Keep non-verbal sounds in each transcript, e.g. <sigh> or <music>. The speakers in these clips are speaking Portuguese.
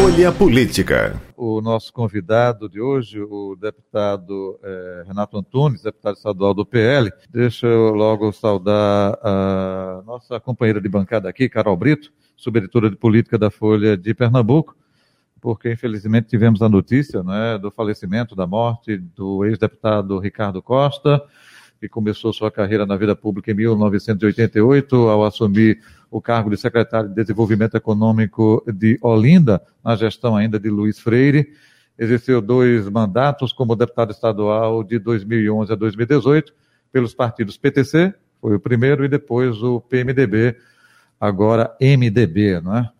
Folha Política. O nosso convidado de hoje, o deputado eh, Renato Antunes, deputado estadual do PL. Deixa eu logo saudar a nossa companheira de bancada aqui, Carol Brito, subeditora de política da Folha de Pernambuco, porque infelizmente tivemos a notícia né, do falecimento, da morte do ex-deputado Ricardo Costa, que começou sua carreira na vida pública em 1988, ao assumir o cargo de secretário de Desenvolvimento Econômico de Olinda, na gestão ainda de Luiz Freire. Exerceu dois mandatos como deputado estadual de 2011 a 2018 pelos partidos PTC, foi o primeiro, e depois o PMDB, agora MDB, não é?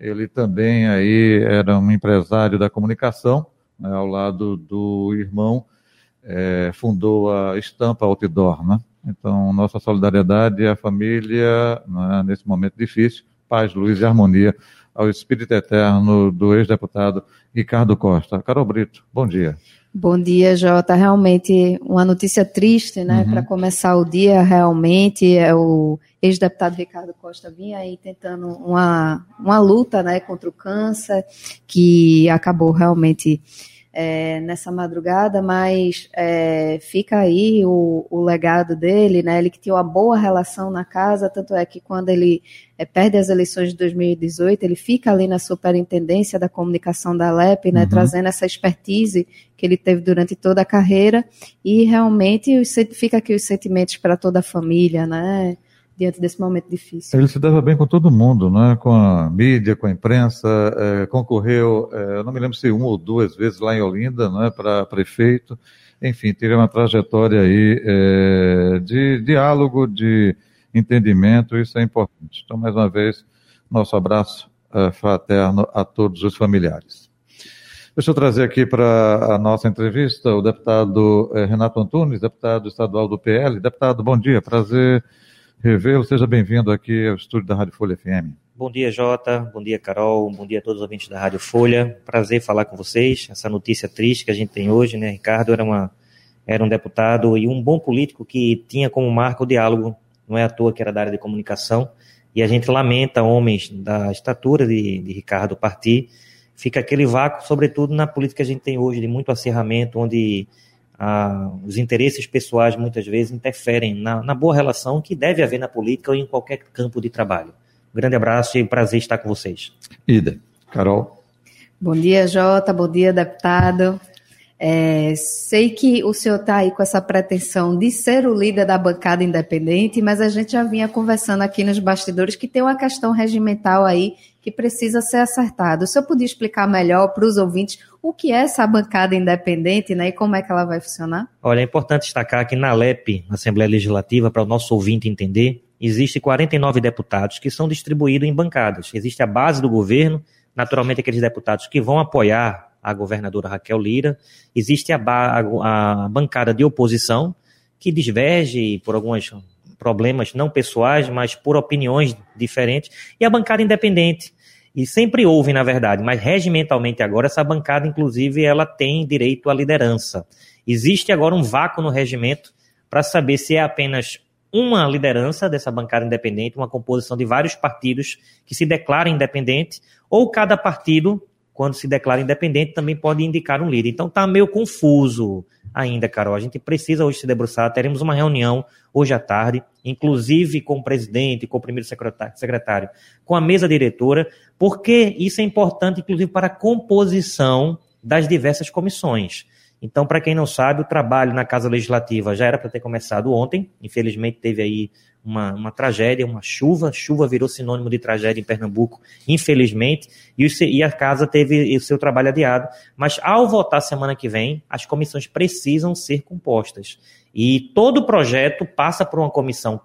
Ele também aí era um empresário da comunicação, né, ao lado do irmão, é, fundou a Estampa Outdoor, né? Então, nossa solidariedade à família, né, nesse momento difícil, paz, luz e harmonia ao espírito eterno do ex-deputado Ricardo Costa. Carol Brito, bom dia. Bom dia, Jota. Realmente uma notícia triste, né? Uhum. Para começar o dia, realmente, é o ex-deputado Ricardo Costa vinha aí tentando uma, uma luta, né, contra o câncer, que acabou realmente é, nessa madrugada, mas é, fica aí o, o, legado dele, né? Ele que tinha uma boa relação na casa, tanto é que quando ele é, perde as eleições de 2018, ele fica ali na superintendência da comunicação da LEP, né? Uhum. Trazendo essa expertise que ele teve durante toda a carreira e realmente fica aqui os sentimentos para toda a família, né? Diante desse momento difícil. Ele se dava bem com todo mundo, né? com a mídia, com a imprensa, é, concorreu, é, eu não me lembro se uma ou duas vezes lá em Olinda, né? para prefeito, enfim, teve uma trajetória aí é, de diálogo, de entendimento, isso é importante. Então, mais uma vez, nosso abraço fraterno a todos os familiares. Deixa eu trazer aqui para a nossa entrevista o deputado Renato Antunes, deputado estadual do PL. Deputado, bom dia, prazer revê-lo. Seja bem-vindo aqui ao estúdio da Rádio Folha FM. Bom dia, Jota. Bom dia, Carol. Bom dia a todos os ouvintes da Rádio Folha. Prazer falar com vocês. Essa notícia triste que a gente tem hoje, né? Ricardo era, uma, era um deputado e um bom político que tinha como marca o diálogo. Não é à toa que era da área de comunicação. E a gente lamenta homens da estatura de, de Ricardo partir. Fica aquele vácuo, sobretudo na política que a gente tem hoje, de muito acirramento, onde ah, os interesses pessoais muitas vezes interferem na, na, boa relação que deve haver na política ou em qualquer campo de trabalho. Um grande abraço e prazer estar com vocês. Ida. Carol. Bom dia, Jota. Bom dia, deputado. É, sei que o senhor está aí com essa pretensão de ser o líder da bancada independente, mas a gente já vinha conversando aqui nos bastidores que tem uma questão regimental aí que precisa ser acertada. O senhor podia explicar melhor para os ouvintes o que é essa bancada independente né, e como é que ela vai funcionar? Olha, é importante destacar que na LEP, na Assembleia Legislativa, para o nosso ouvinte entender, existe 49 deputados que são distribuídos em bancadas. Existe a base do governo, naturalmente aqueles deputados que vão apoiar a governadora Raquel Lira. Existe a, a, a bancada de oposição, que diverge por alguns problemas não pessoais, mas por opiniões diferentes, e a bancada independente. E sempre houve, na verdade, mas regimentalmente agora, essa bancada, inclusive, ela tem direito à liderança. Existe agora um vácuo no regimento para saber se é apenas uma liderança dessa bancada independente, uma composição de vários partidos que se declaram independente, ou cada partido quando se declara independente, também pode indicar um líder. Então está meio confuso ainda, Carol. A gente precisa hoje se debruçar. Teremos uma reunião hoje à tarde, inclusive com o presidente, com o primeiro secretário, com a mesa diretora, porque isso é importante, inclusive, para a composição das diversas comissões. Então, para quem não sabe, o trabalho na Casa Legislativa já era para ter começado ontem, infelizmente teve aí uma, uma tragédia, uma chuva, chuva virou sinônimo de tragédia em Pernambuco, infelizmente, e, o, e a Casa teve o seu trabalho adiado, mas ao votar semana que vem, as comissões precisam ser compostas. E todo projeto passa por uma comissão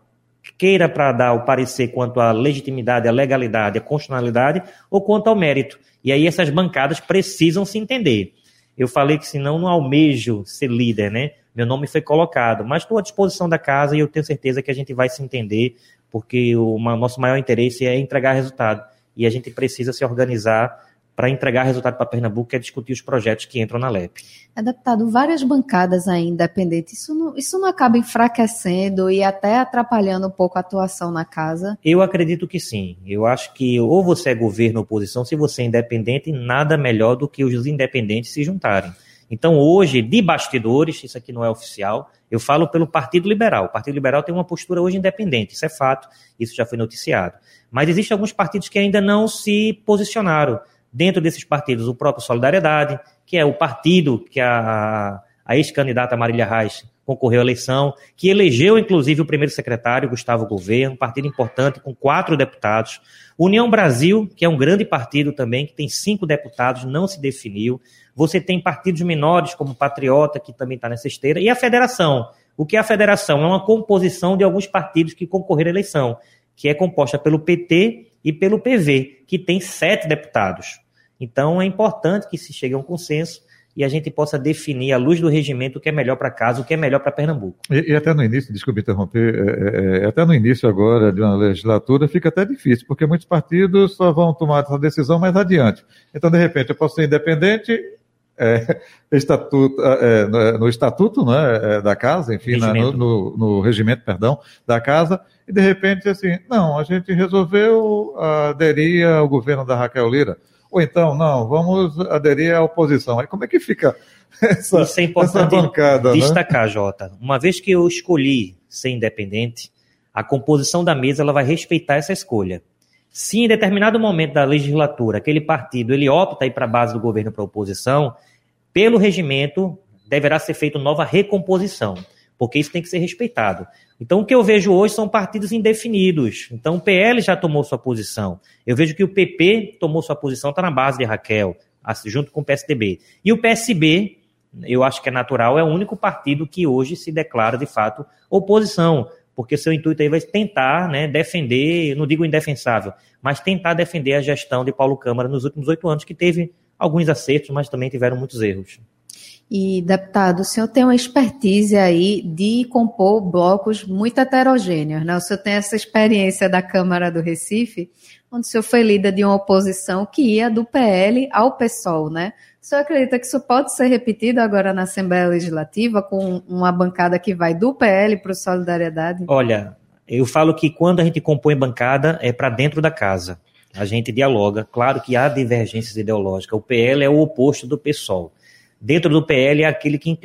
queira para dar o parecer quanto à legitimidade, à legalidade, à constitucionalidade ou quanto ao mérito. E aí essas bancadas precisam se entender. Eu falei que senão não almejo ser líder, né? meu nome foi colocado, mas estou à disposição da casa e eu tenho certeza que a gente vai se entender, porque o nosso maior interesse é entregar resultado e a gente precisa se organizar para entregar resultado para Pernambuco, que é discutir os projetos que entram na LEP. Deputado, várias bancadas aí independentes, isso não, isso não acaba enfraquecendo e até atrapalhando um pouco a atuação na casa? Eu acredito que sim. Eu acho que ou você é governo ou oposição, se você é independente, nada melhor do que os independentes se juntarem. Então, hoje, de bastidores, isso aqui não é oficial, eu falo pelo Partido Liberal. O Partido Liberal tem uma postura hoje independente, isso é fato, isso já foi noticiado. Mas existem alguns partidos que ainda não se posicionaram. Dentro desses partidos, o próprio Solidariedade, que é o partido que a, a ex-candidata Marília Reis concorreu à eleição, que elegeu inclusive o primeiro secretário, Gustavo Gouveia, um partido importante com quatro deputados. União Brasil, que é um grande partido também, que tem cinco deputados, não se definiu. Você tem partidos menores, como Patriota, que também está nessa esteira, e a federação. O que é a federação? É uma composição de alguns partidos que concorreram à eleição, que é composta pelo PT e pelo PV, que tem sete deputados. Então é importante que se chegue a um consenso e a gente possa definir, à luz do regimento, o que é melhor para casa, o que é melhor para Pernambuco. E, e, até no início, desculpe interromper, é, é, é, até no início agora de uma legislatura fica até difícil, porque muitos partidos só vão tomar essa decisão mais adiante. Então, de repente, eu posso ser independente é, estatuto, é, no, no, estatuto né, é, da casa, enfim, na, no, no, no, regimento, perdão, da casa, e de repente, assim, não, a gente resolveu aderir ao governo da Raquel Lira. Ou então, não, vamos aderir à oposição. Aí como é que fica <laughs> essa, Isso é importante bancada, né? destacar, né? Jota. Uma vez que eu escolhi ser independente, a composição da mesa ela vai respeitar essa escolha. Se em determinado momento da legislatura aquele partido ele opta ir para a base do governo para a oposição, pelo regimento deverá ser feita nova recomposição, porque isso tem que ser respeitado. Então, o que eu vejo hoje são partidos indefinidos. Então, o PL já tomou sua posição. Eu vejo que o PP tomou sua posição, está na base de Raquel, junto com o PSDB. E o PSB, eu acho que é natural, é o único partido que hoje se declara, de fato, oposição. Porque seu intuito aí vai tentar né, defender, não digo indefensável, mas tentar defender a gestão de Paulo Câmara nos últimos oito anos, que teve alguns acertos, mas também tiveram muitos erros. E, deputado, o senhor tem uma expertise aí de compor blocos muito heterogêneos, né? O senhor tem essa experiência da Câmara do Recife, onde o senhor foi líder de uma oposição que ia do PL ao PSOL, né? O senhor acredita que isso pode ser repetido agora na Assembleia Legislativa, com uma bancada que vai do PL para o Solidariedade? Olha, eu falo que quando a gente compõe bancada é para dentro da casa. A gente dialoga. Claro que há divergências ideológicas. O PL é o oposto do PSOL dentro do PL é aquele que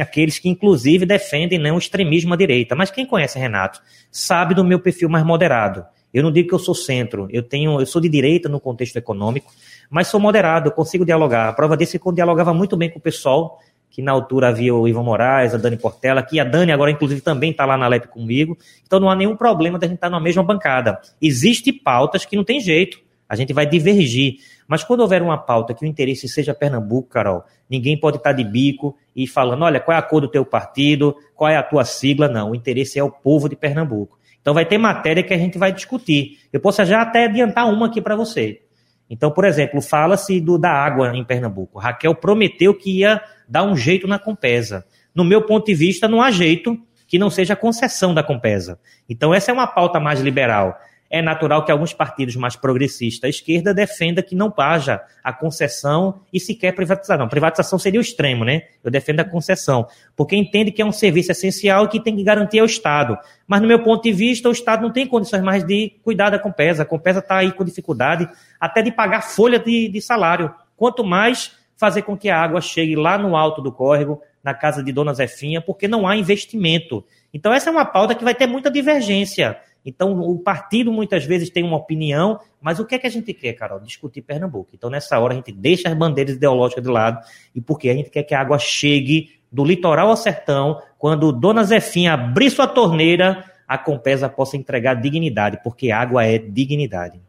aqueles que inclusive defendem né, extremismo à direita. Mas quem conhece Renato sabe do meu perfil mais moderado. Eu não digo que eu sou centro, eu tenho, eu sou de direita no contexto econômico, mas sou moderado, eu consigo dialogar. A prova disso é que eu dialogava muito bem com o pessoal, que na altura havia o Ivan Moraes, a Dani Portela, que a Dani agora inclusive também está lá na LEP comigo. Então não há nenhum problema da gente estar tá na mesma bancada. Existem pautas que não tem jeito. A gente vai divergir. Mas quando houver uma pauta que o interesse seja Pernambuco, Carol, ninguém pode estar de bico e falando, olha, qual é a cor do teu partido, qual é a tua sigla. Não, o interesse é o povo de Pernambuco. Então vai ter matéria que a gente vai discutir. Eu posso já até adiantar uma aqui para você. Então, por exemplo, fala-se do da água em Pernambuco. Raquel prometeu que ia dar um jeito na Compesa. No meu ponto de vista, não há jeito que não seja concessão da Compesa. Então, essa é uma pauta mais liberal é natural que alguns partidos mais progressistas à esquerda defenda que não haja a concessão e sequer privatização. Privatização seria o extremo, né? Eu defendo a concessão, porque entende que é um serviço essencial e que tem que garantir ao Estado. Mas, no meu ponto de vista, o Estado não tem condições mais de cuidar da Compesa. A Compesa está aí com dificuldade até de pagar folha de, de salário. Quanto mais fazer com que a água chegue lá no alto do córrego, na casa de Dona Zefinha, porque não há investimento. Então, essa é uma pauta que vai ter muita divergência. Então, o partido muitas vezes tem uma opinião, mas o que é que a gente quer, Carol? Discutir Pernambuco. Então, nessa hora, a gente deixa as bandeiras ideológicas de lado, e porque a gente quer que a água chegue do litoral ao sertão, quando Dona Zefinha abrir sua torneira, a Compesa possa entregar dignidade, porque água é dignidade.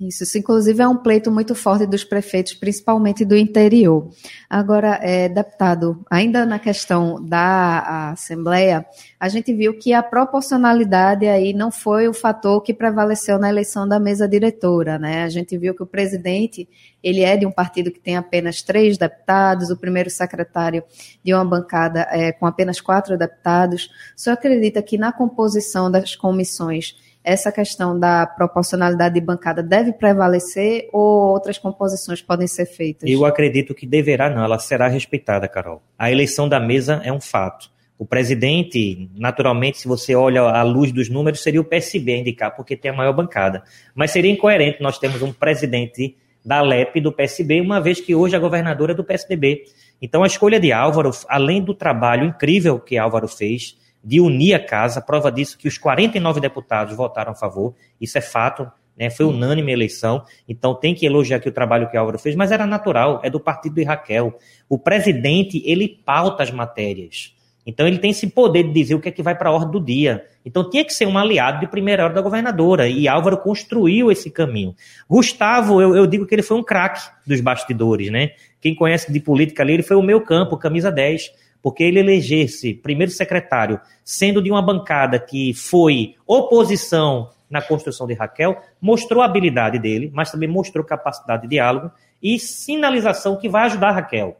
Isso, isso, inclusive, é um pleito muito forte dos prefeitos, principalmente do interior. Agora, é, deputado, ainda na questão da Assembleia, a gente viu que a proporcionalidade aí não foi o fator que prevaleceu na eleição da mesa diretora, né? A gente viu que o presidente, ele é de um partido que tem apenas três deputados, o primeiro secretário de uma bancada é, com apenas quatro deputados. O senhor acredita que na composição das comissões essa questão da proporcionalidade de bancada deve prevalecer ou outras composições podem ser feitas? Eu acredito que deverá não, ela será respeitada, Carol. A eleição da mesa é um fato. O presidente, naturalmente, se você olha à luz dos números, seria o PSB a indicar, porque tem a maior bancada. Mas seria incoerente nós termos um presidente da LEP do PSB, uma vez que hoje a governadora é do PSDB. Então a escolha de Álvaro, além do trabalho incrível que Álvaro fez, de unir a casa. Prova disso que os 49 deputados votaram a favor. Isso é fato. Né? Foi unânime a eleição. Então tem que elogiar aqui o trabalho que Álvaro fez, mas era natural, é do partido de Raquel. O presidente, ele pauta as matérias. Então ele tem esse poder de dizer o que é que vai para a ordem do dia. Então tinha que ser um aliado de primeira hora da governadora. E Álvaro construiu esse caminho. Gustavo, eu, eu digo que ele foi um craque dos bastidores, né? Quem conhece de política ali, ele foi o meu campo, camisa 10 porque ele eleger-se primeiro secretário, sendo de uma bancada que foi oposição na construção de Raquel, mostrou a habilidade dele, mas também mostrou capacidade de diálogo e sinalização que vai ajudar Raquel.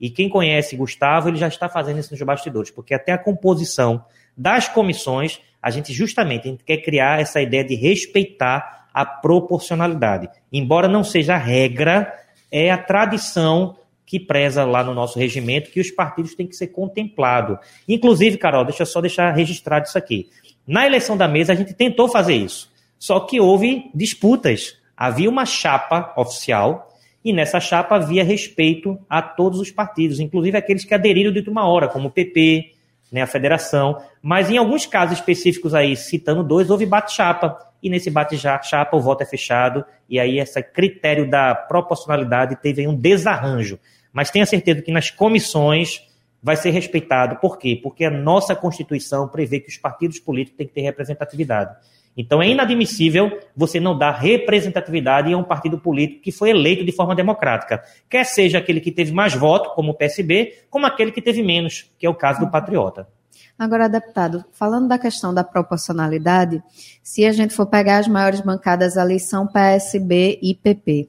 E quem conhece Gustavo, ele já está fazendo isso nos bastidores, porque até a composição das comissões, a gente justamente a gente quer criar essa ideia de respeitar a proporcionalidade. Embora não seja a regra, é a tradição que preza lá no nosso regimento que os partidos têm que ser contemplados. Inclusive, Carol, deixa eu só deixar registrado isso aqui. Na eleição da mesa, a gente tentou fazer isso. Só que houve disputas. Havia uma chapa oficial e nessa chapa havia respeito a todos os partidos, inclusive aqueles que aderiram de última hora, como o PP, né, a federação. Mas em alguns casos específicos aí, citando dois, houve bate-chapa e nesse bate-chapa o voto é fechado, e aí esse critério da proporcionalidade teve um desarranjo. Mas tenha certeza que nas comissões vai ser respeitado. Por quê? Porque a nossa Constituição prevê que os partidos políticos têm que ter representatividade. Então é inadmissível você não dar representatividade a um partido político que foi eleito de forma democrática. Quer seja aquele que teve mais voto, como o PSB, como aquele que teve menos, que é o caso do Patriota. Agora, deputado, falando da questão da proporcionalidade, se a gente for pegar as maiores bancadas ali são PSB e PP.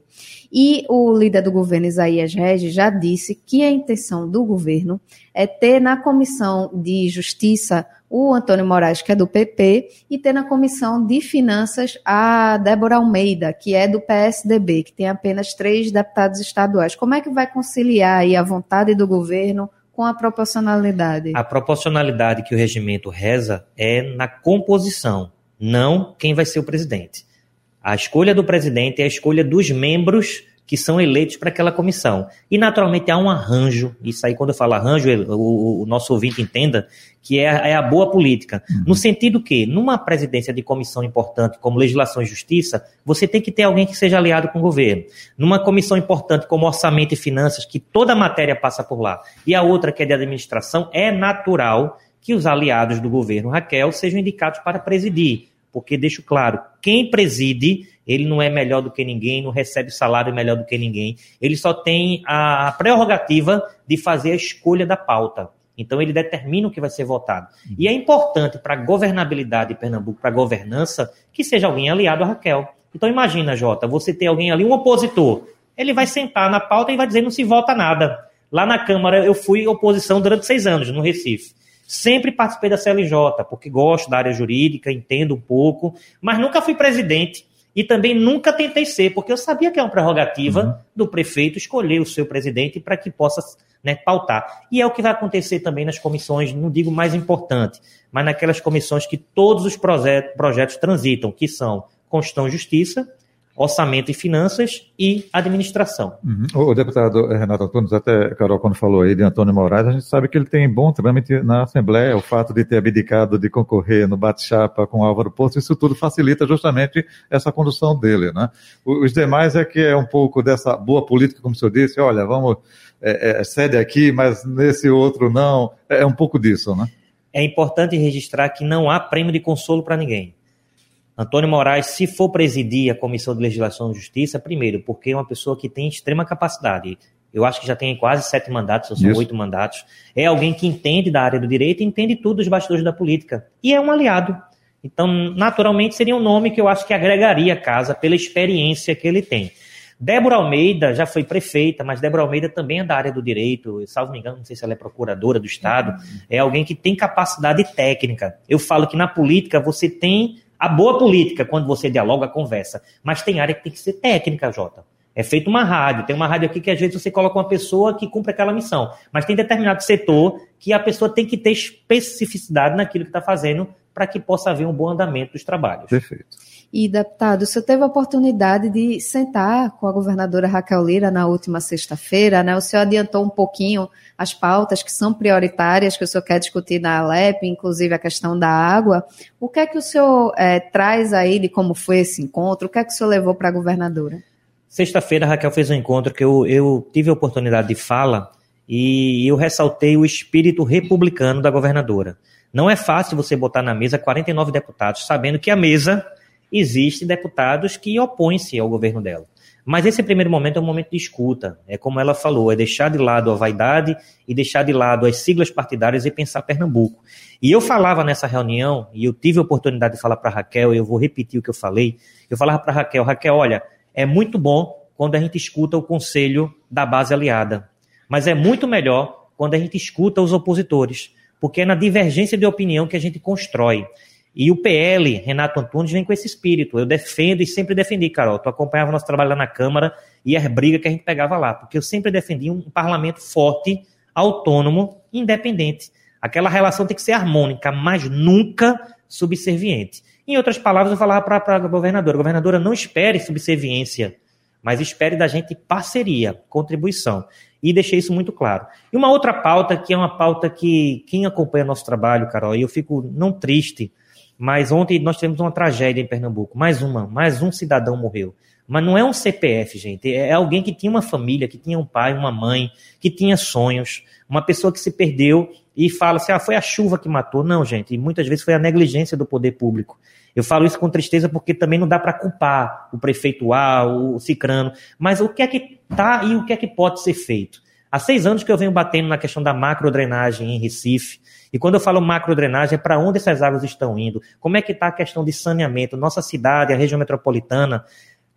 E o líder do governo, Isaías Regis, já disse que a intenção do governo é ter na comissão de justiça o Antônio Moraes, que é do PP, e ter na comissão de finanças a Débora Almeida, que é do PSDB, que tem apenas três deputados estaduais. Como é que vai conciliar aí a vontade do governo com a proporcionalidade? A proporcionalidade que o regimento reza é na composição, não quem vai ser o presidente. A escolha do presidente é a escolha dos membros que são eleitos para aquela comissão. E, naturalmente, há um arranjo, isso aí, quando eu falo arranjo, o, o nosso ouvinte entenda que é, a, é a boa política. Uhum. No sentido que, numa presidência de comissão importante, como legislação e justiça, você tem que ter alguém que seja aliado com o governo. Numa comissão importante, como orçamento e finanças, que toda a matéria passa por lá, e a outra, que é de administração, é natural que os aliados do governo Raquel sejam indicados para presidir porque deixo claro, quem preside, ele não é melhor do que ninguém, não recebe salário melhor do que ninguém, ele só tem a prerrogativa de fazer a escolha da pauta. Então ele determina o que vai ser votado. E é importante para a governabilidade de Pernambuco, para a governança, que seja alguém aliado a Raquel. Então imagina, Jota, você tem alguém ali, um opositor, ele vai sentar na pauta e vai dizer não se vota nada. Lá na Câmara eu fui oposição durante seis anos, no Recife. Sempre participei da CLJ, porque gosto da área jurídica, entendo um pouco, mas nunca fui presidente e também nunca tentei ser, porque eu sabia que é uma prerrogativa uhum. do prefeito escolher o seu presidente para que possa né, pautar. E é o que vai acontecer também nas comissões, não digo mais importante, mas naquelas comissões que todos os projetos transitam, que são Constituição e Justiça, orçamento e finanças e administração. Uhum. O deputado Renato Antunes, até Carol, quando falou aí de Antônio Moraes, a gente sabe que ele tem bom trâmite na Assembleia, o fato de ter abdicado de concorrer no bate-chapa com Álvaro Poço, isso tudo facilita justamente essa condução dele, né? Os demais é que é um pouco dessa boa política, como o senhor disse, olha, vamos, é, é, cede aqui, mas nesse outro não, é um pouco disso, né? É importante registrar que não há prêmio de consolo para ninguém Antônio Moraes, se for presidir a Comissão de Legislação e Justiça, primeiro, porque é uma pessoa que tem extrema capacidade. Eu acho que já tem quase sete mandatos, ou são oito mandatos. É alguém que entende da área do direito e entende tudo dos bastidores da política. E é um aliado. Então, naturalmente, seria um nome que eu acho que agregaria a casa pela experiência que ele tem. Débora Almeida já foi prefeita, mas Débora Almeida também é da área do direito, salvo me engano, não sei se ela é procuradora do Estado, é alguém que tem capacidade técnica. Eu falo que na política você tem a boa política quando você dialoga, conversa, mas tem área que tem que ser técnica, Jota. É feito uma rádio, tem uma rádio aqui que às vezes você coloca uma pessoa que cumpre aquela missão, mas tem determinado setor que a pessoa tem que ter especificidade naquilo que está fazendo para que possa haver um bom andamento dos trabalhos. Perfeito. E, deputado, o senhor teve a oportunidade de sentar com a governadora Raquel Lira na última sexta-feira, né? O senhor adiantou um pouquinho as pautas que são prioritárias, que o senhor quer discutir na Alep, inclusive a questão da água. O que é que o senhor é, traz aí de como foi esse encontro? O que é que o senhor levou para a governadora? Sexta-feira, a Raquel fez um encontro que eu, eu tive a oportunidade de fala e eu ressaltei o espírito republicano da governadora. Não é fácil você botar na mesa 49 deputados, sabendo que a mesa existem deputados que opõem-se ao governo dela. Mas esse primeiro momento é um momento de escuta. É como ela falou, é deixar de lado a vaidade e deixar de lado as siglas partidárias e pensar Pernambuco. E eu falava nessa reunião, e eu tive a oportunidade de falar para Raquel, e eu vou repetir o que eu falei. Eu falava para Raquel, Raquel, olha, é muito bom quando a gente escuta o conselho da base aliada, mas é muito melhor quando a gente escuta os opositores, porque é na divergência de opinião que a gente constrói. E o PL, Renato Antunes, vem com esse espírito. Eu defendo e sempre defendi, Carol. Tu acompanhava nosso trabalho lá na Câmara e as brigas que a gente pegava lá, porque eu sempre defendi um parlamento forte, autônomo, independente. Aquela relação tem que ser harmônica, mas nunca subserviente. Em outras palavras, eu falava para a governadora: governadora, não espere subserviência, mas espere da gente parceria, contribuição. E deixei isso muito claro. E uma outra pauta, que é uma pauta que quem acompanha nosso trabalho, Carol, e eu fico não triste mas ontem nós tivemos uma tragédia em Pernambuco. Mais uma, mais um cidadão morreu. Mas não é um CPF, gente. É alguém que tinha uma família, que tinha um pai, uma mãe, que tinha sonhos. Uma pessoa que se perdeu e fala assim: ah, foi a chuva que matou. Não, gente. E muitas vezes foi a negligência do poder público. Eu falo isso com tristeza porque também não dá para culpar o prefeito A, o Cicrano. Mas o que é que tá e o que é que pode ser feito? Há seis anos que eu venho batendo na questão da macrodrenagem em Recife. E quando eu falo macrodrenagem, é para onde essas águas estão indo? Como é que está a questão de saneamento? Nossa cidade, a região metropolitana,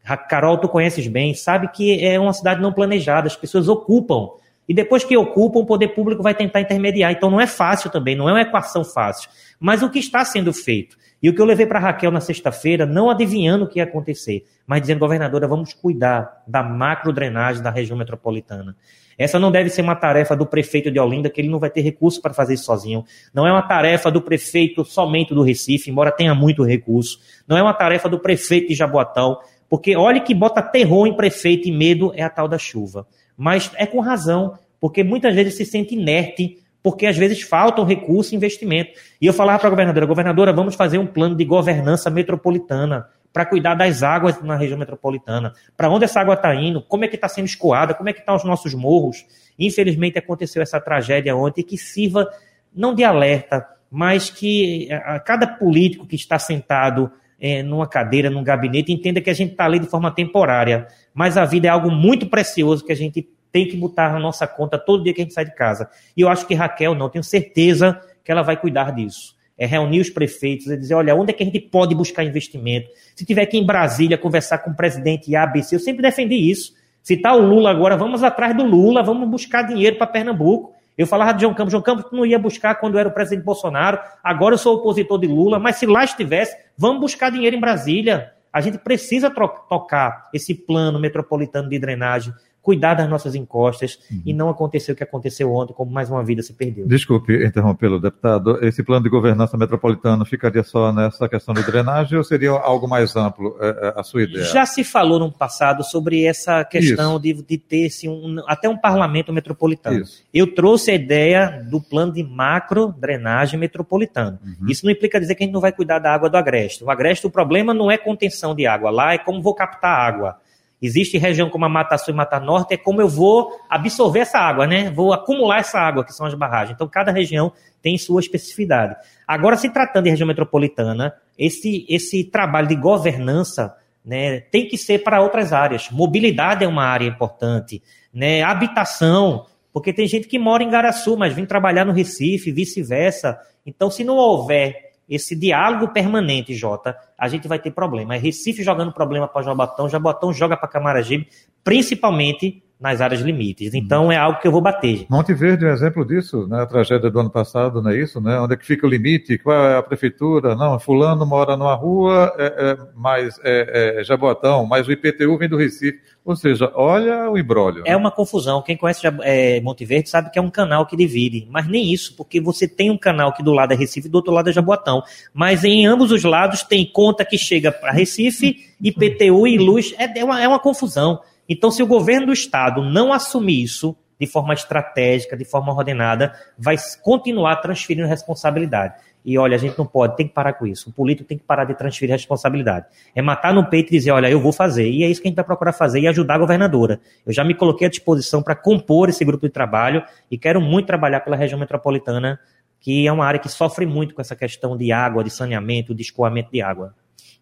a Carol, tu conheces bem, sabe que é uma cidade não planejada, as pessoas ocupam. E depois que ocupam, o poder público vai tentar intermediar. Então não é fácil também, não é uma equação fácil. Mas o que está sendo feito? E o que eu levei para Raquel na sexta-feira, não adivinhando o que ia acontecer, mas dizendo, governadora, vamos cuidar da macrodrenagem da região metropolitana. Essa não deve ser uma tarefa do prefeito de Olinda, que ele não vai ter recurso para fazer isso sozinho. Não é uma tarefa do prefeito somente do Recife, embora tenha muito recurso. Não é uma tarefa do prefeito de Jaboatão, porque olha que bota terror em prefeito e medo é a tal da chuva. Mas é com razão, porque muitas vezes se sente inerte porque às vezes faltam recursos e investimento. E eu falava para a governadora, governadora, vamos fazer um plano de governança metropolitana para cuidar das águas na região metropolitana. Para onde essa água está indo? Como é que está sendo escoada? Como é que estão tá os nossos morros? Infelizmente aconteceu essa tragédia ontem que sirva não de alerta, mas que a cada político que está sentado é, numa cadeira, num gabinete, entenda que a gente está ali de forma temporária. Mas a vida é algo muito precioso que a gente tem que botar na nossa conta todo dia que a gente sai de casa. E eu acho que Raquel, não, tenho certeza que ela vai cuidar disso é reunir os prefeitos e dizer, olha, onde é que a gente pode buscar investimento? Se tiver aqui em Brasília conversar com o presidente ABC, eu sempre defendi isso. Se está o Lula agora, vamos atrás do Lula, vamos buscar dinheiro para Pernambuco. Eu falava de João Campos, João Campos não ia buscar quando era o presidente Bolsonaro, agora eu sou opositor de Lula, mas se lá estivesse, vamos buscar dinheiro em Brasília. A gente precisa tocar esse plano metropolitano de drenagem cuidar das nossas encostas uhum. e não acontecer o que aconteceu ontem, como mais uma vida se perdeu. Desculpe interrompê-lo, deputado. Esse plano de governança metropolitana ficaria só nessa questão de drenagem ou seria algo mais amplo é, é, a sua ideia? Já se falou no passado sobre essa questão de, de, ter assim, um, até um parlamento metropolitano. Isso. Eu trouxe a ideia do plano de macro drenagem metropolitano. Uhum. Isso não implica dizer que a gente não vai cuidar da água do agreste. O agreste, o problema não é contenção de água lá, é como vou captar água. Existe região como a Mata Sul e Mata Norte, é como eu vou absorver essa água, né? Vou acumular essa água, que são as barragens. Então, cada região tem sua especificidade. Agora, se tratando de região metropolitana, esse, esse trabalho de governança né, tem que ser para outras áreas. Mobilidade é uma área importante, né? habitação, porque tem gente que mora em Garaçu, mas vem trabalhar no Recife, vice-versa. Então, se não houver esse diálogo permanente, Jota, a gente vai ter problema. É Recife jogando problema para Jabotão, Jabotão joga para Camaragibe, principalmente nas áreas limites. Então é algo que eu vou bater. Monte Verde é um exemplo disso, né? A tragédia do ano passado, não é isso, né? Onde é que fica o limite? Qual é a prefeitura? Não, fulano mora numa rua, é, é, mas é, é Jabotão, mas o IPTU vem do Recife. Ou seja, olha o embrólio. É né? uma confusão. Quem conhece é, Monte Verde sabe que é um canal que divide, mas nem isso, porque você tem um canal que do lado é Recife e do outro lado é Jaboatão. Mas em ambos os lados tem conta que chega para Recife, IPTU e luz. É, é, uma, é uma confusão. Então, se o governo do Estado não assumir isso de forma estratégica, de forma ordenada, vai continuar transferindo responsabilidade. E olha, a gente não pode, tem que parar com isso. O político tem que parar de transferir responsabilidade. É matar no peito e dizer, olha, eu vou fazer. E é isso que a gente vai procurar fazer e ajudar a governadora. Eu já me coloquei à disposição para compor esse grupo de trabalho e quero muito trabalhar pela região metropolitana, que é uma área que sofre muito com essa questão de água, de saneamento, de escoamento de água.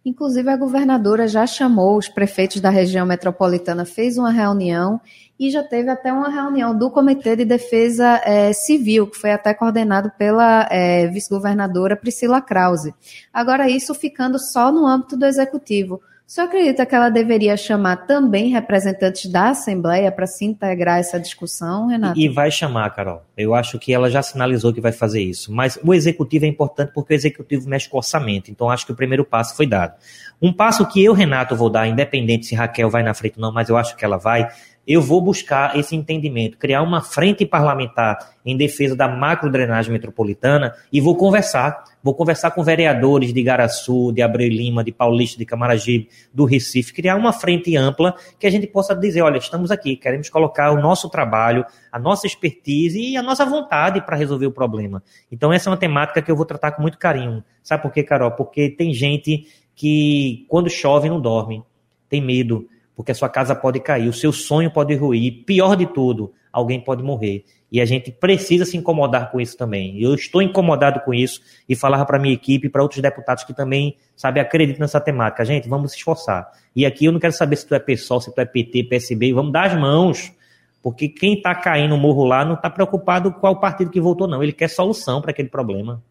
Inclusive, a governadora já chamou os prefeitos da região metropolitana, fez uma reunião e já teve até uma reunião do Comitê de Defesa é, Civil, que foi até coordenado pela é, vice-governadora Priscila Krause. Agora, isso ficando só no âmbito do executivo. Senhor acredita que ela deveria chamar também representantes da Assembleia para se integrar essa discussão, Renato? E vai chamar, Carol. Eu acho que ela já sinalizou que vai fazer isso. Mas o executivo é importante porque o executivo mexe com o orçamento. Então acho que o primeiro passo foi dado. Um passo que eu, Renato, vou dar, independente se Raquel vai na frente ou não, mas eu acho que ela vai, eu vou buscar esse entendimento, criar uma frente parlamentar em defesa da macro drenagem metropolitana e vou conversar. Vou conversar com vereadores de Garaçu, de Abreu Lima, de Paulista, de Camaragibe, do Recife, criar uma frente ampla que a gente possa dizer, olha, estamos aqui, queremos colocar o nosso trabalho, a nossa expertise e a nossa vontade para resolver o problema. Então essa é uma temática que eu vou tratar com muito carinho. Sabe por quê, Carol? Porque tem gente que quando chove não dorme, tem medo porque a sua casa pode cair, o seu sonho pode ruir, pior de tudo, alguém pode morrer. E a gente precisa se incomodar com isso também. Eu estou incomodado com isso e falava para minha equipe para outros deputados que também, sabe, acreditam nessa temática. Gente, vamos se esforçar. E aqui eu não quero saber se tu é PSOL, se tu é PT, PSB, vamos dar as mãos. Porque quem está caindo no morro lá não está preocupado com qual partido que votou, não. Ele quer solução para aquele problema.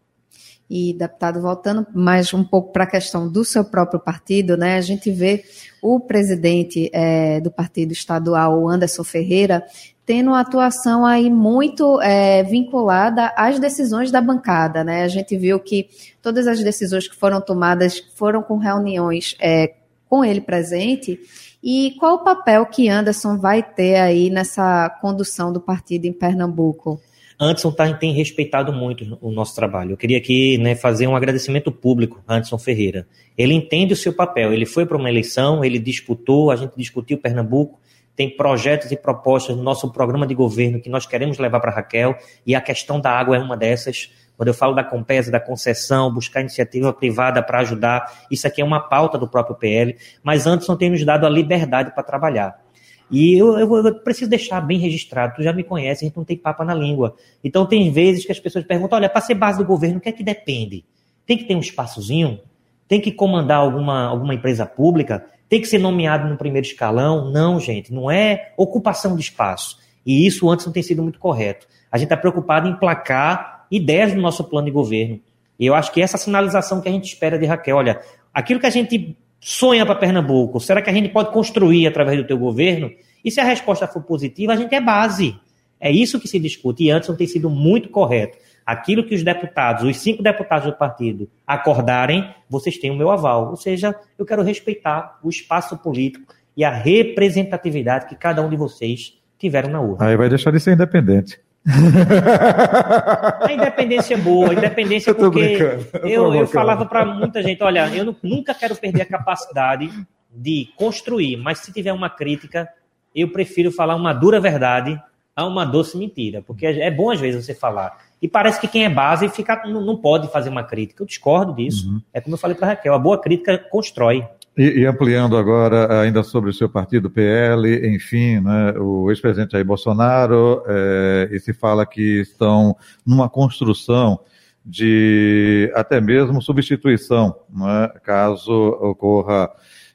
E, deputado, voltando mais um pouco para a questão do seu próprio partido, né? A gente vê o presidente é, do partido estadual, Anderson Ferreira, tendo uma atuação aí muito é, vinculada às decisões da bancada, né? A gente viu que todas as decisões que foram tomadas foram com reuniões é, com ele presente. E qual o papel que Anderson vai ter aí nessa condução do partido em Pernambuco? Anderson tá, tem respeitado muito o nosso trabalho. Eu queria aqui né, fazer um agradecimento público a Anderson Ferreira. Ele entende o seu papel. Ele foi para uma eleição, ele disputou, a gente discutiu Pernambuco, tem projetos e propostas no nosso programa de governo que nós queremos levar para Raquel, e a questão da água é uma dessas. Quando eu falo da Compesa, da concessão, buscar iniciativa privada para ajudar, isso aqui é uma pauta do próprio PL, mas Anderson tem nos dado a liberdade para trabalhar. E eu, eu, eu, preciso deixar bem registrado, tu já me conhece, a gente não tem papa na língua. Então tem vezes que as pessoas perguntam, olha, para ser base do governo, o que é que depende? Tem que ter um espaçozinho? Tem que comandar alguma, alguma empresa pública? Tem que ser nomeado no primeiro escalão? Não, gente, não é ocupação de espaço. E isso antes não tem sido muito correto. A gente está preocupado em placar ideias do nosso plano de governo. E eu acho que essa sinalização que a gente espera de Raquel, olha, aquilo que a gente sonha para Pernambuco? Será que a gente pode construir através do teu governo? E se a resposta for positiva, a gente é base. É isso que se discute. E antes não tem sido muito correto. Aquilo que os deputados, os cinco deputados do partido, acordarem, vocês têm o meu aval. Ou seja, eu quero respeitar o espaço político e a representatividade que cada um de vocês tiveram na urna. Aí vai deixar de ser independente. A independência é boa, a independência <laughs> porque eu, eu falava para muita gente, olha, eu nunca quero perder a capacidade de construir, mas se tiver uma crítica, eu prefiro falar uma dura verdade a uma doce mentira, porque é bom às vezes você falar. E parece que quem é base fica, não, não pode fazer uma crítica. Eu discordo disso. Uhum. É como eu falei para Raquel, a boa crítica constrói. E, e, ampliando agora, ainda sobre o seu partido, PL, enfim, né, o ex-presidente Jair Bolsonaro, é, e se fala que estão numa construção de até mesmo substituição, né, caso ocorra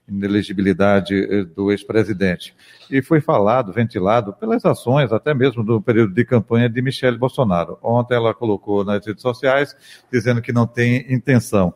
inelegibilidade eh, do ex-presidente. E foi falado, ventilado, pelas ações, até mesmo do período de campanha de Michele Bolsonaro. Ontem ela colocou nas redes sociais dizendo que não tem intenção.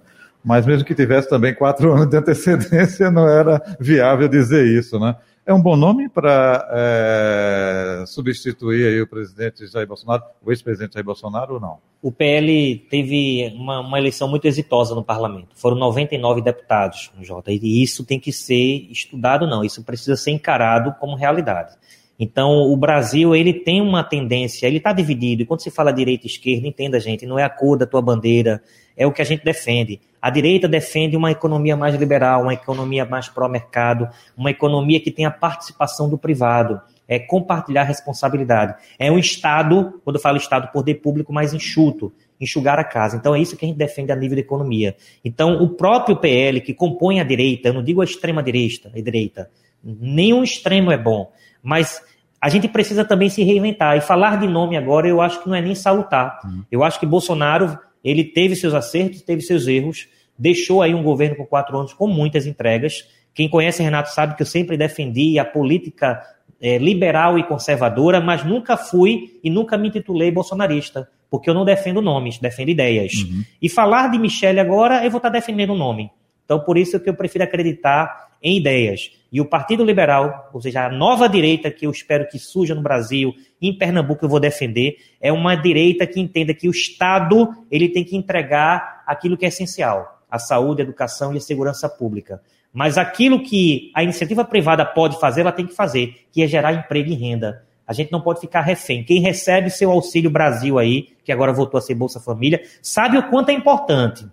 Mas mesmo que tivesse também quatro <laughs> anos de antecedência, não era viável dizer isso, né? É um bom nome para é, substituir o presidente Jair Bolsonaro, o ex-presidente Jair Bolsonaro ou não? O PL teve uma, uma, eleição muito exitosa no parlamento. Foram 99 deputados, Jota, e isso tem que ser estudado, não. Isso precisa ser encarado como realidade. Então, o Brasil, ele tem uma tendência, ele está dividido. E quando se fala direita e esquerda, entenda, gente, não é a cor da tua bandeira, é o que a gente defende. A direita defende uma economia mais liberal, uma economia mais pró-mercado, uma economia que tenha participação do privado, é compartilhar responsabilidade. É um Estado, quando eu falo Estado, poder público mais enxuto, enxugar a casa. Então é isso que a gente defende a nível de economia. Então o próprio PL que compõe a direita, eu não digo a extrema direita, a direita, nenhum extremo é bom, mas a gente precisa também se reinventar. E falar de nome agora eu acho que não é nem salutar. Uhum. Eu acho que Bolsonaro ele teve seus acertos, teve seus erros, deixou aí um governo com quatro anos com muitas entregas. Quem conhece Renato sabe que eu sempre defendi a política é, liberal e conservadora, mas nunca fui e nunca me titulei bolsonarista, porque eu não defendo nomes, defendo ideias. Uhum. E falar de Michele agora, eu vou estar defendendo o nome. Então, por isso que eu prefiro acreditar em ideias. E o Partido Liberal, ou seja, a nova direita que eu espero que surja no Brasil, em Pernambuco eu vou defender, é uma direita que entenda que o Estado ele tem que entregar aquilo que é essencial, a saúde, a educação e a segurança pública. Mas aquilo que a iniciativa privada pode fazer, ela tem que fazer, que é gerar emprego e renda. A gente não pode ficar refém. Quem recebe seu Auxílio Brasil aí, que agora voltou a ser Bolsa Família, sabe o quanto é importante.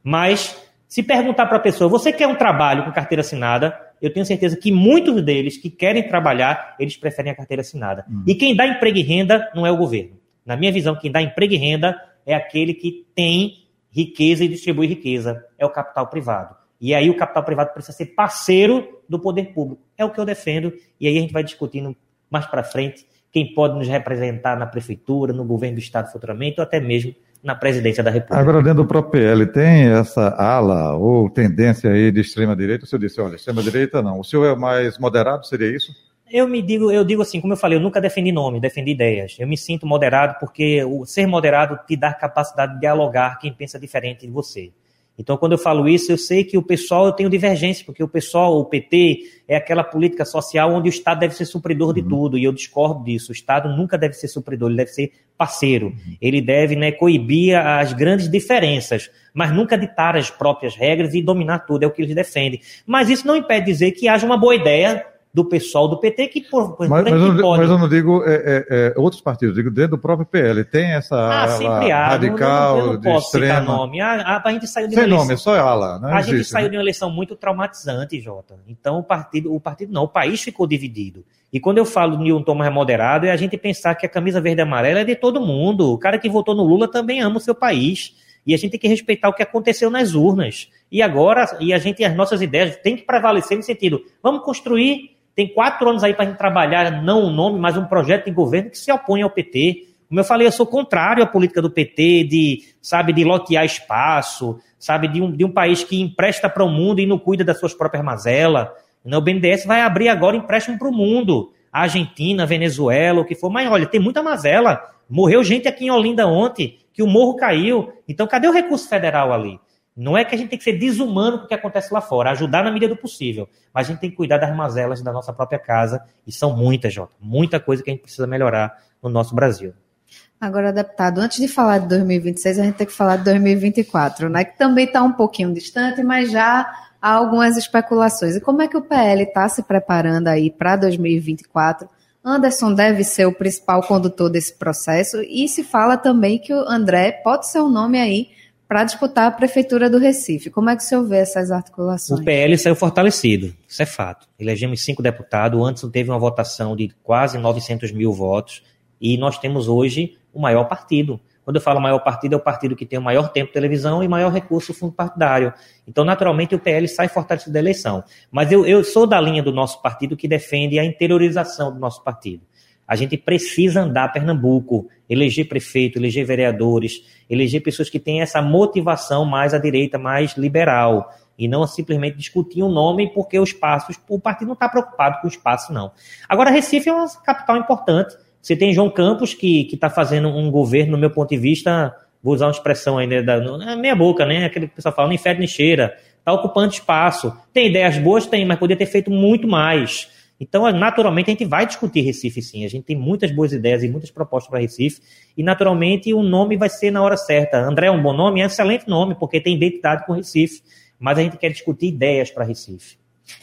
Mas se perguntar para a pessoa, você quer um trabalho com carteira assinada? Eu tenho certeza que muitos deles que querem trabalhar, eles preferem a carteira assinada. Hum. E quem dá emprego e renda não é o governo. Na minha visão, quem dá emprego e renda é aquele que tem riqueza e distribui riqueza. É o capital privado. E aí o capital privado precisa ser parceiro do poder público. É o que eu defendo. E aí a gente vai discutindo mais para frente quem pode nos representar na prefeitura, no governo do estado futuramente, ou até mesmo na presidência da República. Agora, dentro do próprio PL, tem essa ala ou tendência aí de extrema-direita? O senhor disse, olha, extrema-direita não. O senhor é mais moderado, seria isso? Eu me digo, eu digo assim, como eu falei, eu nunca defendi nome, defendi ideias. Eu me sinto moderado porque o ser moderado te dá capacidade de dialogar quem pensa diferente de você. Então, quando eu falo isso, eu sei que o pessoal, eu tenho divergência, porque o pessoal, o PT, é aquela política social onde o Estado deve ser supridor de uhum. tudo, e eu discordo disso. O Estado nunca deve ser supridor, ele deve ser parceiro. Uhum. Ele deve né, coibir as grandes diferenças, mas nunca ditar as próprias regras e dominar tudo, é o que eles defendem. Mas isso não impede dizer que haja uma boa ideia do pessoal do PT que por, por mas, mas, eu, pode... mas eu não digo é, é, é, outros partidos, digo dentro do próprio PL. Tem essa ah, ala radical, não, não, eu não de posso extrema... nome. A, a, a, gente saiu de Sem uma eleição... nome, só ala. Não a existe, gente saiu né? de uma eleição muito traumatizante, Jota. Então o partido, o partido não, o país ficou dividido. E quando eu falo de um tom mais moderado, é a gente pensar que a camisa verde e amarela é de todo mundo. O cara que votou no Lula também ama o seu país. E a gente tem que respeitar o que aconteceu nas urnas. E agora, e a gente, as nossas ideias têm que prevalecer no sentido, vamos construir tem quatro anos aí para a gente trabalhar, não um nome, mas um projeto de governo que se opõe ao PT. Como eu falei, eu sou contrário à política do PT de, sabe, de lotear espaço, sabe, de um, de um país que empresta para o mundo e não cuida das suas próprias mazelas. O BNDES vai abrir agora empréstimo para o mundo. Argentina, Venezuela, o que for. Mas olha, tem muita mazela. Morreu gente aqui em Olinda ontem, que o morro caiu. Então, cadê o recurso federal ali? Não é que a gente tem que ser desumano com o que acontece lá fora, ajudar na medida do possível. Mas a gente tem que cuidar das mazelas da nossa própria casa, e são muitas, Jota. Muita coisa que a gente precisa melhorar no nosso Brasil. Agora, deputado, antes de falar de 2026, a gente tem que falar de 2024, né? Que também está um pouquinho distante, mas já há algumas especulações. E como é que o PL está se preparando aí para 2024? Anderson deve ser o principal condutor desse processo e se fala também que o André pode ser um nome aí para disputar a prefeitura do Recife. Como é que o senhor vê essas articulações? O PL saiu fortalecido, isso é fato. Elegemos cinco deputados, antes teve uma votação de quase 900 mil votos, e nós temos hoje o maior partido. Quando eu falo maior partido, é o partido que tem o maior tempo de televisão e maior recurso fundo partidário. Então, naturalmente, o PL sai fortalecido da eleição. Mas eu, eu sou da linha do nosso partido que defende a interiorização do nosso partido. A gente precisa andar Pernambuco, eleger prefeito, eleger vereadores, eleger pessoas que têm essa motivação mais à direita, mais liberal, e não simplesmente discutir um nome porque os passos, o partido não está preocupado com o espaço, não. Agora, Recife é uma capital importante. Você tem João Campos, que está fazendo um governo, no meu ponto de vista, vou usar uma expressão ainda da na minha boca, né? Aquele que o pessoal fala, nem fede nem cheira, está ocupando espaço. Tem ideias boas? Tem, mas poderia ter feito muito mais. Então, naturalmente, a gente vai discutir Recife sim. A gente tem muitas boas ideias e muitas propostas para Recife. E, naturalmente, o nome vai ser na hora certa. André é um bom nome, é um excelente nome, porque tem identidade com Recife. Mas a gente quer discutir ideias para Recife.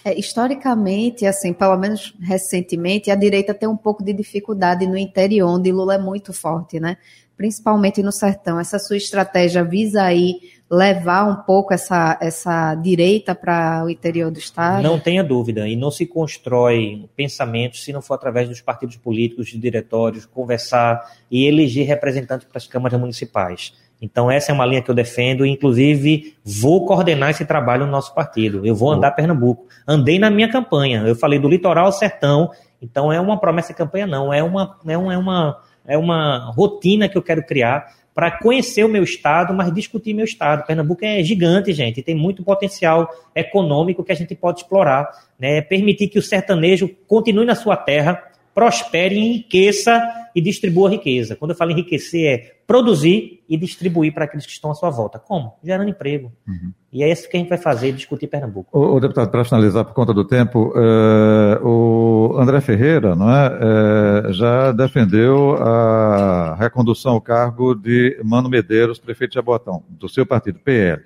É, historicamente, assim, pelo menos recentemente, a direita tem um pouco de dificuldade no interior, onde Lula é muito forte, né? Principalmente no sertão. Essa sua estratégia visa aí levar um pouco essa, essa direita para o interior do Estado? Não tenha dúvida. E não se constrói pensamento se não for através dos partidos políticos, de diretórios, conversar e eleger representantes para as câmaras municipais. Então, essa é uma linha que eu defendo, inclusive vou coordenar esse trabalho no nosso partido. Eu vou andar Pernambuco. Andei na minha campanha, eu falei do litoral ao sertão, então é uma promessa de campanha, não, é uma, é uma, é uma, é uma rotina que eu quero criar para conhecer o meu estado, mas discutir meu estado. Pernambuco é gigante, gente, tem muito potencial econômico que a gente pode explorar, né? Permitir que o sertanejo continue na sua terra, prospere, enriqueça e distribua a riqueza. Quando eu falo enriquecer, é produzir e distribuir para aqueles que estão à sua volta. Como? Gerando emprego. Uhum. E é isso que a gente vai fazer, discutir Pernambuco. O, o deputado, para finalizar por conta do tempo, é, o André Ferreira não é, é, já defendeu a recondução ao cargo de Mano Medeiros, prefeito de Jabotão, do seu partido, PL.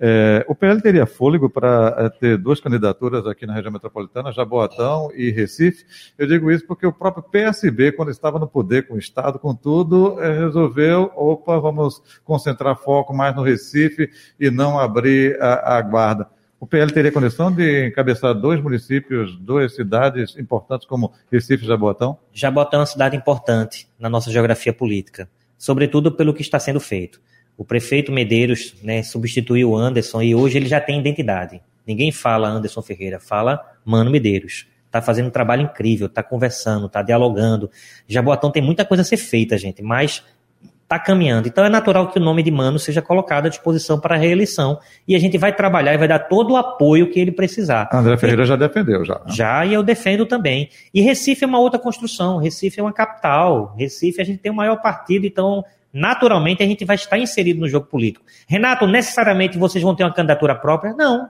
É, o PL teria fôlego para é, ter duas candidaturas aqui na região metropolitana, Jaboatão e Recife. Eu digo isso porque o próprio PSB, quando estava no poder com o Estado, com tudo, é, resolveu, opa, vamos concentrar foco mais no Recife e não abrir a, a guarda. O PL teria condição de encabeçar dois municípios, duas cidades importantes como Recife e Jaboatão? Jaboatão é uma cidade importante na nossa geografia política, sobretudo pelo que está sendo feito. O prefeito Medeiros né, substituiu o Anderson e hoje ele já tem identidade. Ninguém fala Anderson Ferreira, fala Mano Medeiros. Está fazendo um trabalho incrível, está conversando, está dialogando. Jaboatão tem muita coisa a ser feita, gente, mas está caminhando. Então é natural que o nome de Mano seja colocado à disposição para a reeleição e a gente vai trabalhar e vai dar todo o apoio que ele precisar. André Ferreira e, já defendeu, já. Né? Já, e eu defendo também. E Recife é uma outra construção. Recife é uma capital. Recife a gente tem o maior partido, então naturalmente a gente vai estar inserido no jogo político. Renato, necessariamente vocês vão ter uma candidatura própria? Não.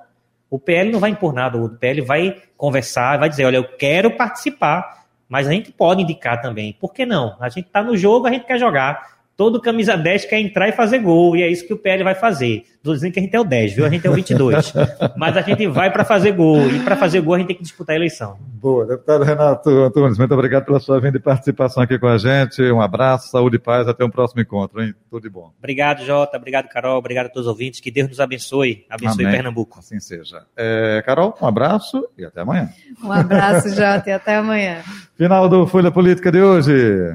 O PL não vai impor nada, o PL vai conversar, vai dizer, olha, eu quero participar, mas a gente pode indicar também. Por que não? A gente está no jogo, a gente quer jogar todo camisa 10 quer entrar e fazer gol, e é isso que o PL vai fazer. Estou dizendo que a gente é o 10, viu? A gente é o 22. <laughs> Mas a gente vai para fazer gol, e para fazer gol a gente tem que disputar a eleição. Boa, deputado Renato Antunes, muito obrigado pela sua vinda e participação aqui com a gente. Um abraço, saúde e paz, até um próximo encontro, hein? Tudo de bom. Obrigado, Jota, obrigado, Carol, obrigado a todos os ouvintes, que Deus nos abençoe, abençoe Amém. Pernambuco. Assim seja. É, Carol, um abraço e até amanhã. Um abraço, Jota, e até amanhã. Final do Folha Política de hoje.